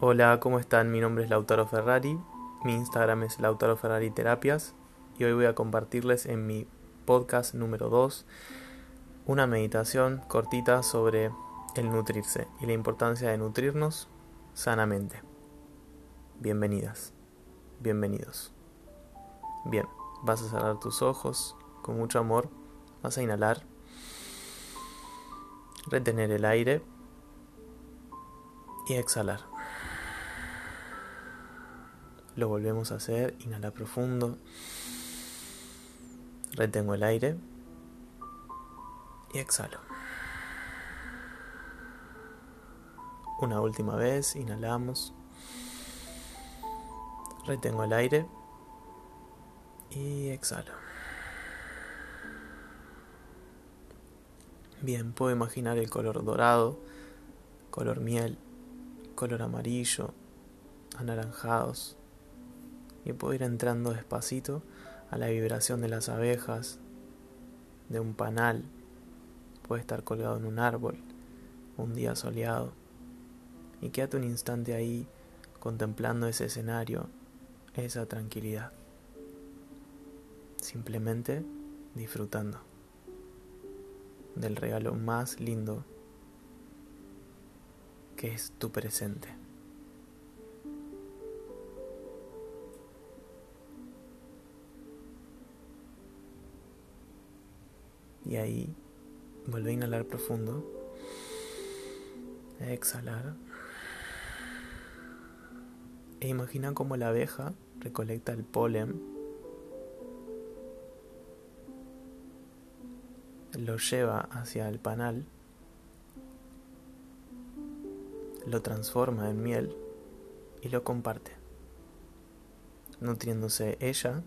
Hola, ¿cómo están? Mi nombre es Lautaro Ferrari, mi Instagram es Lautaro Ferrari Terapias y hoy voy a compartirles en mi podcast número 2 una meditación cortita sobre el nutrirse y la importancia de nutrirnos sanamente. Bienvenidas, bienvenidos. Bien, vas a cerrar tus ojos con mucho amor, vas a inhalar, retener el aire y exhalar. Lo volvemos a hacer, inhala profundo, retengo el aire y exhalo. Una última vez, inhalamos, retengo el aire y exhalo. Bien, puedo imaginar el color dorado, color miel, color amarillo, anaranjados. Y puedo ir entrando despacito a la vibración de las abejas, de un panal. Puede estar colgado en un árbol, un día soleado. Y quédate un instante ahí contemplando ese escenario, esa tranquilidad. Simplemente disfrutando del regalo más lindo que es tu presente. Y ahí vuelve a inhalar profundo. exhalar. E imagina cómo la abeja recolecta el polen, lo lleva hacia el panal lo transforma en miel y lo comparte, nutriéndose ella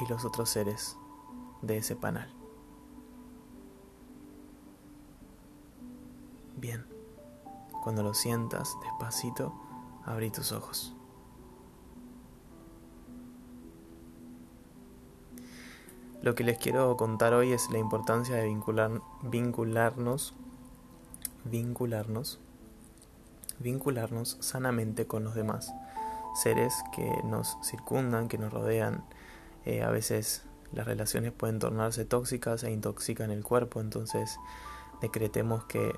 y los otros seres de ese panal. Bien, cuando lo sientas despacito, abrí tus ojos. Lo que les quiero contar hoy es la importancia de vincular, vincularnos, vincularnos, vincularnos sanamente con los demás, seres que nos circundan, que nos rodean. Eh, a veces las relaciones pueden tornarse tóxicas e intoxican el cuerpo, entonces decretemos que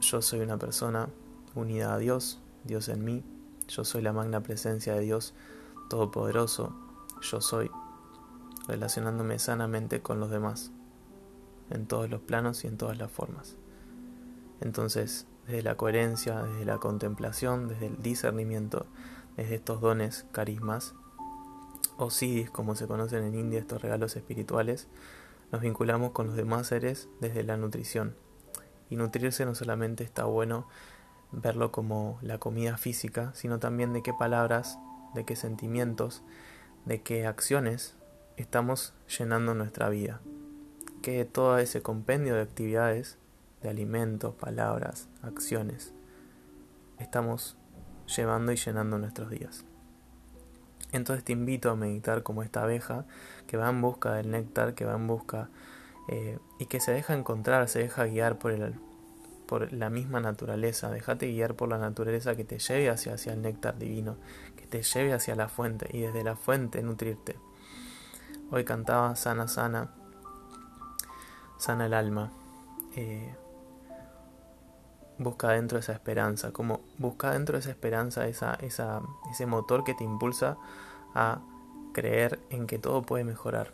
yo soy una persona unida a Dios, Dios en mí, yo soy la magna presencia de Dios Todopoderoso, yo soy relacionándome sanamente con los demás, en todos los planos y en todas las formas. Entonces, desde la coherencia, desde la contemplación, desde el discernimiento, desde estos dones, carismas, o sidis, como se conocen en India, estos regalos espirituales, nos vinculamos con los demás seres desde la nutrición. Y nutrirse no solamente está bueno verlo como la comida física, sino también de qué palabras, de qué sentimientos, de qué acciones estamos llenando nuestra vida. Que todo ese compendio de actividades, de alimentos, palabras, acciones, estamos llevando y llenando nuestros días. Entonces te invito a meditar como esta abeja que va en busca del néctar, que va en busca eh, y que se deja encontrar, se deja guiar por, el, por la misma naturaleza. Déjate guiar por la naturaleza que te lleve hacia, hacia el néctar divino, que te lleve hacia la fuente y desde la fuente nutrirte. Hoy cantaba Sana, sana, sana el alma. Eh, busca dentro esa esperanza, como busca dentro esa esperanza, esa, esa, ese motor que te impulsa a creer en que todo puede mejorar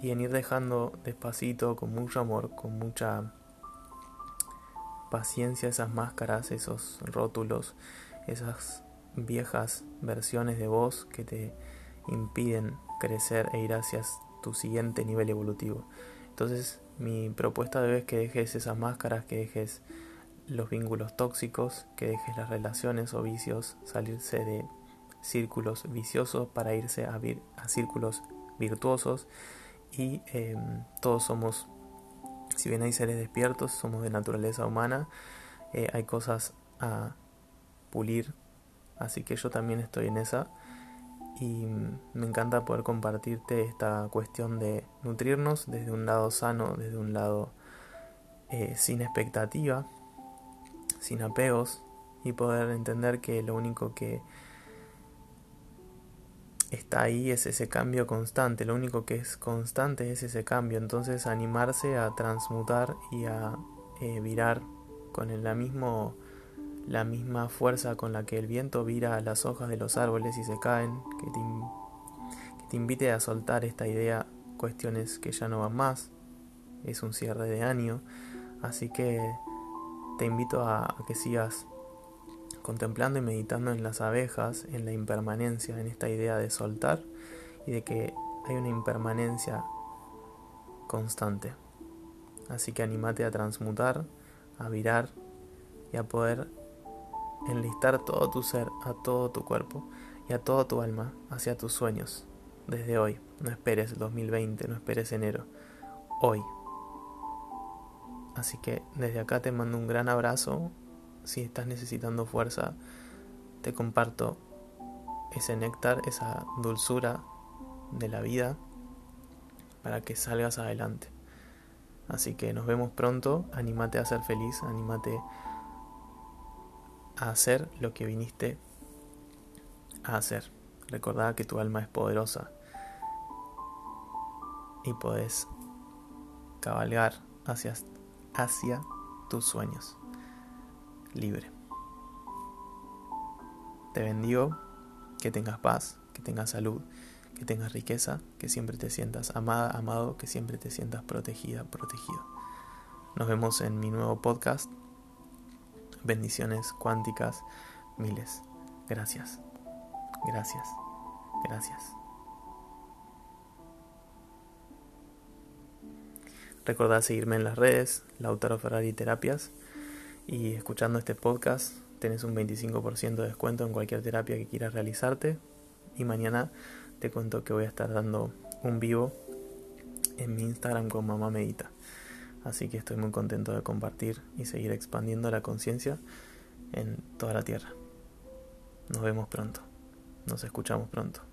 y en ir dejando despacito, con mucho amor, con mucha paciencia esas máscaras, esos rótulos, esas viejas versiones de vos que te impiden crecer e ir hacia tu siguiente nivel evolutivo. Entonces mi propuesta de hoy es que dejes esas máscaras, que dejes los vínculos tóxicos, que dejes las relaciones o vicios, salirse de círculos viciosos para irse a, a círculos virtuosos. Y em, todos somos, si bien hay seres despiertos, somos de naturaleza humana, eh, hay cosas a pulir, así que yo también estoy en esa. Y me encanta poder compartirte esta cuestión de nutrirnos desde un lado sano, desde un lado eh, sin expectativa, sin apegos y poder entender que lo único que está ahí es ese cambio constante, lo único que es constante es ese cambio, entonces animarse a transmutar y a eh, virar con la, mismo, la misma fuerza con la que el viento vira las hojas de los árboles y se caen, que te, que te invite a soltar esta idea, cuestiones que ya no van más, es un cierre de año, así que te invito a que sigas contemplando y meditando en las abejas, en la impermanencia, en esta idea de soltar y de que hay una impermanencia constante. Así que animate a transmutar, a virar y a poder enlistar todo tu ser, a todo tu cuerpo y a toda tu alma hacia tus sueños. Desde hoy, no esperes el 2020, no esperes enero, hoy. Así que desde acá te mando un gran abrazo, si estás necesitando fuerza, te comparto ese néctar, esa dulzura de la vida para que salgas adelante. Así que nos vemos pronto, anímate a ser feliz, anímate a hacer lo que viniste a hacer. Recordá que tu alma es poderosa y podés cabalgar hacia, hacia tus sueños libre. Te bendigo, que tengas paz, que tengas salud, que tengas riqueza, que siempre te sientas amada, amado, que siempre te sientas protegida, protegido. Nos vemos en mi nuevo podcast. Bendiciones cuánticas, miles. Gracias, gracias, gracias. Recordad seguirme en las redes, Lautaro Ferrari Terapias y escuchando este podcast tenés un 25% de descuento en cualquier terapia que quieras realizarte. Y mañana te cuento que voy a estar dando un vivo en mi Instagram con Mamá Medita. Así que estoy muy contento de compartir y seguir expandiendo la conciencia en toda la Tierra. Nos vemos pronto. Nos escuchamos pronto.